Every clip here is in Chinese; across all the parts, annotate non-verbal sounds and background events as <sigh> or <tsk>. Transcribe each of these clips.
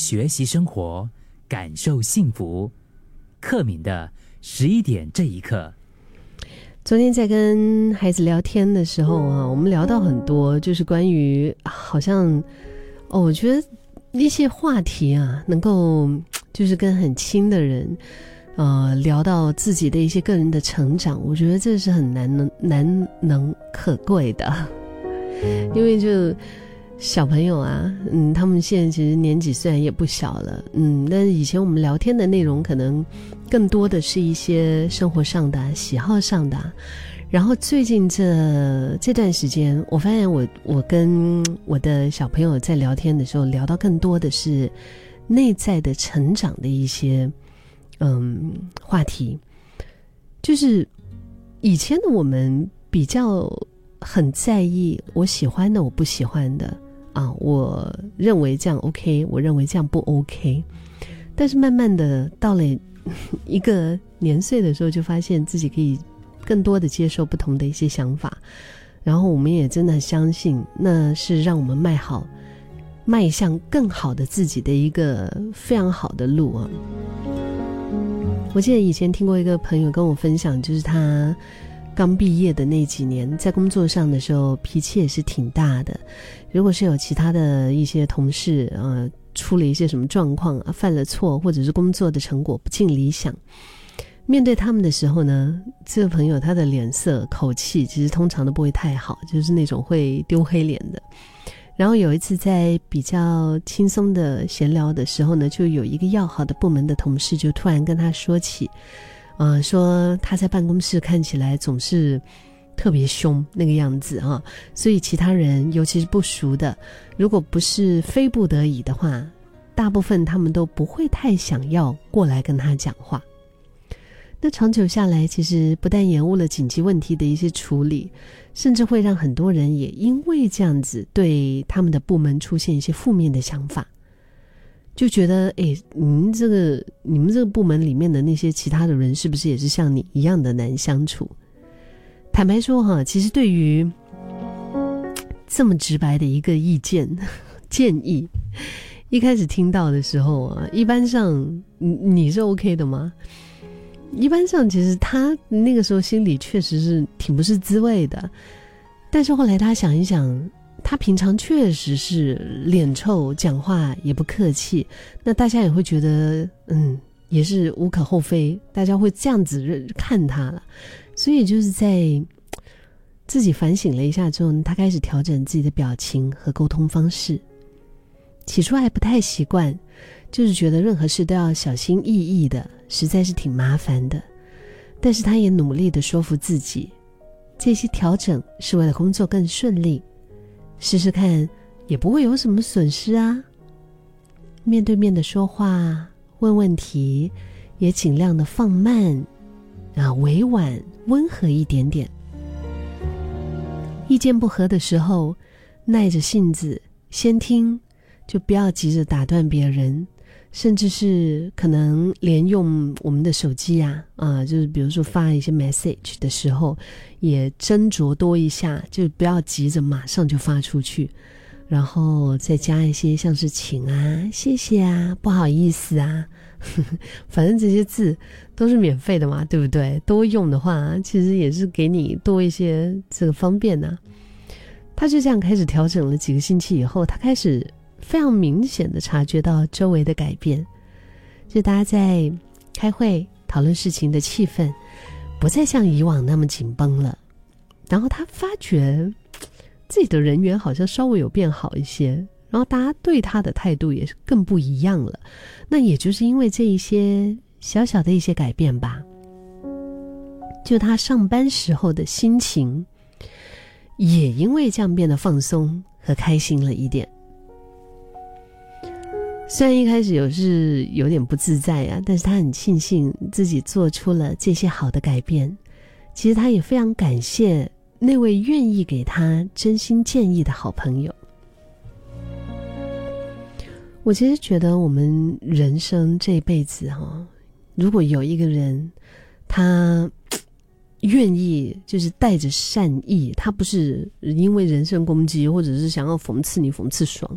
学习生活，感受幸福。克敏的十一点这一刻。昨天在跟孩子聊天的时候啊，我们聊到很多，就是关于好像哦，我觉得一些话题啊，能够就是跟很亲的人，呃，聊到自己的一些个人的成长，我觉得这是很难能难能可贵的，因为就。小朋友啊，嗯，他们现在其实年纪虽然也不小了，嗯，但是以前我们聊天的内容可能更多的是一些生活上的、喜好上的。然后最近这这段时间，我发现我我跟我的小朋友在聊天的时候，聊到更多的是内在的成长的一些嗯话题，就是以前的我们比较很在意我喜欢的，我不喜欢的。啊，我认为这样 OK，我认为这样不 OK。但是慢慢的到了一个年岁的时候，就发现自己可以更多的接受不同的一些想法，然后我们也真的相信，那是让我们迈好、迈向更好的自己的一个非常好的路啊。我记得以前听过一个朋友跟我分享，就是他。刚毕业的那几年，在工作上的时候，脾气也是挺大的。如果是有其他的一些同事，呃，出了一些什么状况啊，犯了错，或者是工作的成果不尽理想，面对他们的时候呢，这个朋友他的脸色、口气，其实通常都不会太好，就是那种会丢黑脸的。然后有一次在比较轻松的闲聊的时候呢，就有一个要好的部门的同事就突然跟他说起。啊，说他在办公室看起来总是特别凶那个样子啊，所以其他人尤其是不熟的，如果不是非不得已的话，大部分他们都不会太想要过来跟他讲话。那长久下来，其实不但延误了紧急问题的一些处理，甚至会让很多人也因为这样子对他们的部门出现一些负面的想法。就觉得，哎，您这个你们这个部门里面的那些其他的人，是不是也是像你一样的难相处？坦白说，哈，其实对于 <tsk> 这么直白的一个意见 <laughs> 建议，一开始听到的时候啊，一般上你你是 OK 的吗？一般上，其实他那个时候心里确实是挺不是滋味的，但是后来他想一想。他平常确实是脸臭，讲话也不客气，那大家也会觉得，嗯，也是无可厚非，大家会这样子看他了。所以就是在自己反省了一下之后，他开始调整自己的表情和沟通方式。起初还不太习惯，就是觉得任何事都要小心翼翼的，实在是挺麻烦的。但是他也努力的说服自己，这些调整是为了工作更顺利。试试看，也不会有什么损失啊。面对面的说话、问问题，也尽量的放慢，啊，委婉温和一点点。意见不合的时候，耐着性子先听，就不要急着打断别人，甚至是可能连用我们的手机呀，啊，就是比如说发一些 message 的时候。也斟酌多一下，就不要急着马上就发出去，然后再加一些像是请啊、谢谢啊、不好意思啊，<laughs> 反正这些字都是免费的嘛，对不对？多用的话，其实也是给你多一些这个方便呢。他就这样开始调整了几个星期以后，他开始非常明显的察觉到周围的改变，就大家在开会讨论事情的气氛。不再像以往那么紧绷了，然后他发觉自己的人缘好像稍微有变好一些，然后大家对他的态度也是更不一样了。那也就是因为这一些小小的一些改变吧，就他上班时候的心情也因为这样变得放松和开心了一点。虽然一开始有是有点不自在啊，但是他很庆幸自己做出了这些好的改变。其实他也非常感谢那位愿意给他真心建议的好朋友。我其实觉得我们人生这一辈子哈，如果有一个人，他愿意就是带着善意，他不是因为人身攻击或者是想要讽刺你讽刺爽，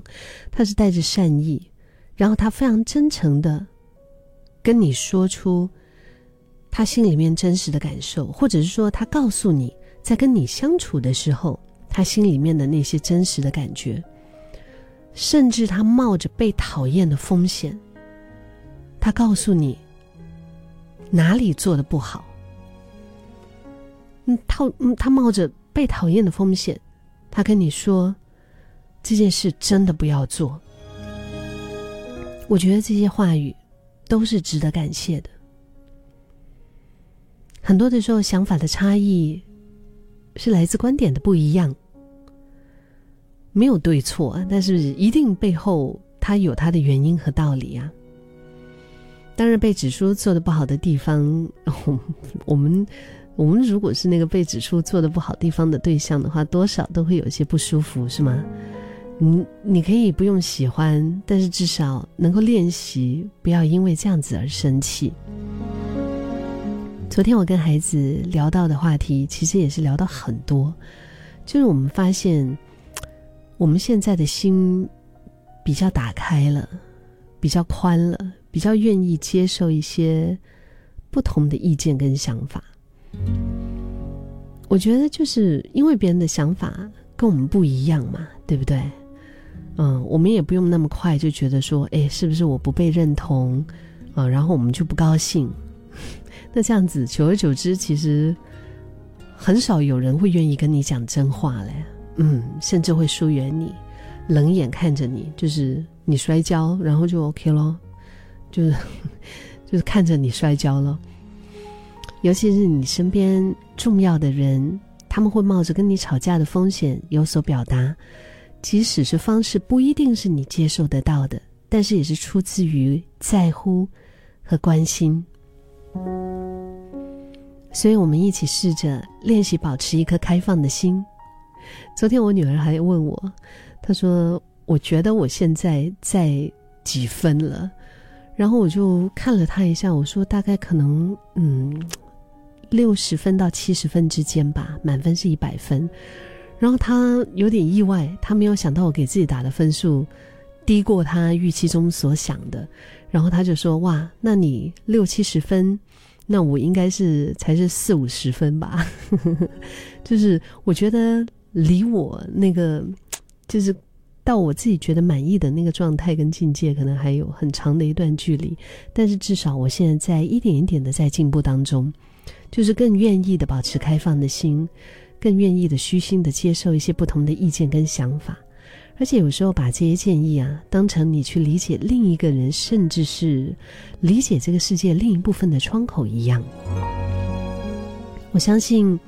他是带着善意。然后他非常真诚的跟你说出他心里面真实的感受，或者是说他告诉你在跟你相处的时候他心里面的那些真实的感觉，甚至他冒着被讨厌的风险，他告诉你哪里做的不好。嗯，他嗯，他冒着被讨厌的风险，他跟你说这件事真的不要做。我觉得这些话语都是值得感谢的。很多的时候，想法的差异是来自观点的不一样，没有对错，但是一定背后它有它的原因和道理啊。当然，被指出做的不好的地方，<laughs> 我们。我们如果是那个被指出做的不好地方的对象的话，多少都会有些不舒服，是吗？你你可以不用喜欢，但是至少能够练习，不要因为这样子而生气。昨天我跟孩子聊到的话题，其实也是聊到很多，就是我们发现，我们现在的心比较打开了，比较宽了，比较愿意接受一些不同的意见跟想法。我觉得就是因为别人的想法跟我们不一样嘛，对不对？嗯，我们也不用那么快就觉得说，哎，是不是我不被认同啊？然后我们就不高兴。<laughs> 那这样子，久而久之，其实很少有人会愿意跟你讲真话嘞。嗯，甚至会疏远你，冷眼看着你，就是你摔跤，然后就 OK 咯，就是就是看着你摔跤了。尤其是你身边重要的人，他们会冒着跟你吵架的风险有所表达，即使是方式不一定是你接受得到的，但是也是出自于在乎和关心。所以，我们一起试着练习保持一颗开放的心。昨天我女儿还问我，她说：“我觉得我现在在几分了？”然后我就看了她一下，我说：“大概可能，嗯。”六十分到七十分之间吧，满分是一百分。然后他有点意外，他没有想到我给自己打的分数低过他预期中所想的。然后他就说：“哇，那你六七十分，那我应该是才是四五十分吧？” <laughs> 就是我觉得离我那个就是到我自己觉得满意的那个状态跟境界，可能还有很长的一段距离。但是至少我现在在一点一点的在进步当中。就是更愿意的保持开放的心，更愿意的虚心的接受一些不同的意见跟想法，而且有时候把这些建议啊当成你去理解另一个人，甚至是理解这个世界另一部分的窗口一样。我相信，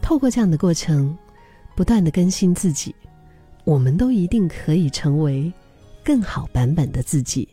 透过这样的过程，不断的更新自己，我们都一定可以成为更好版本的自己。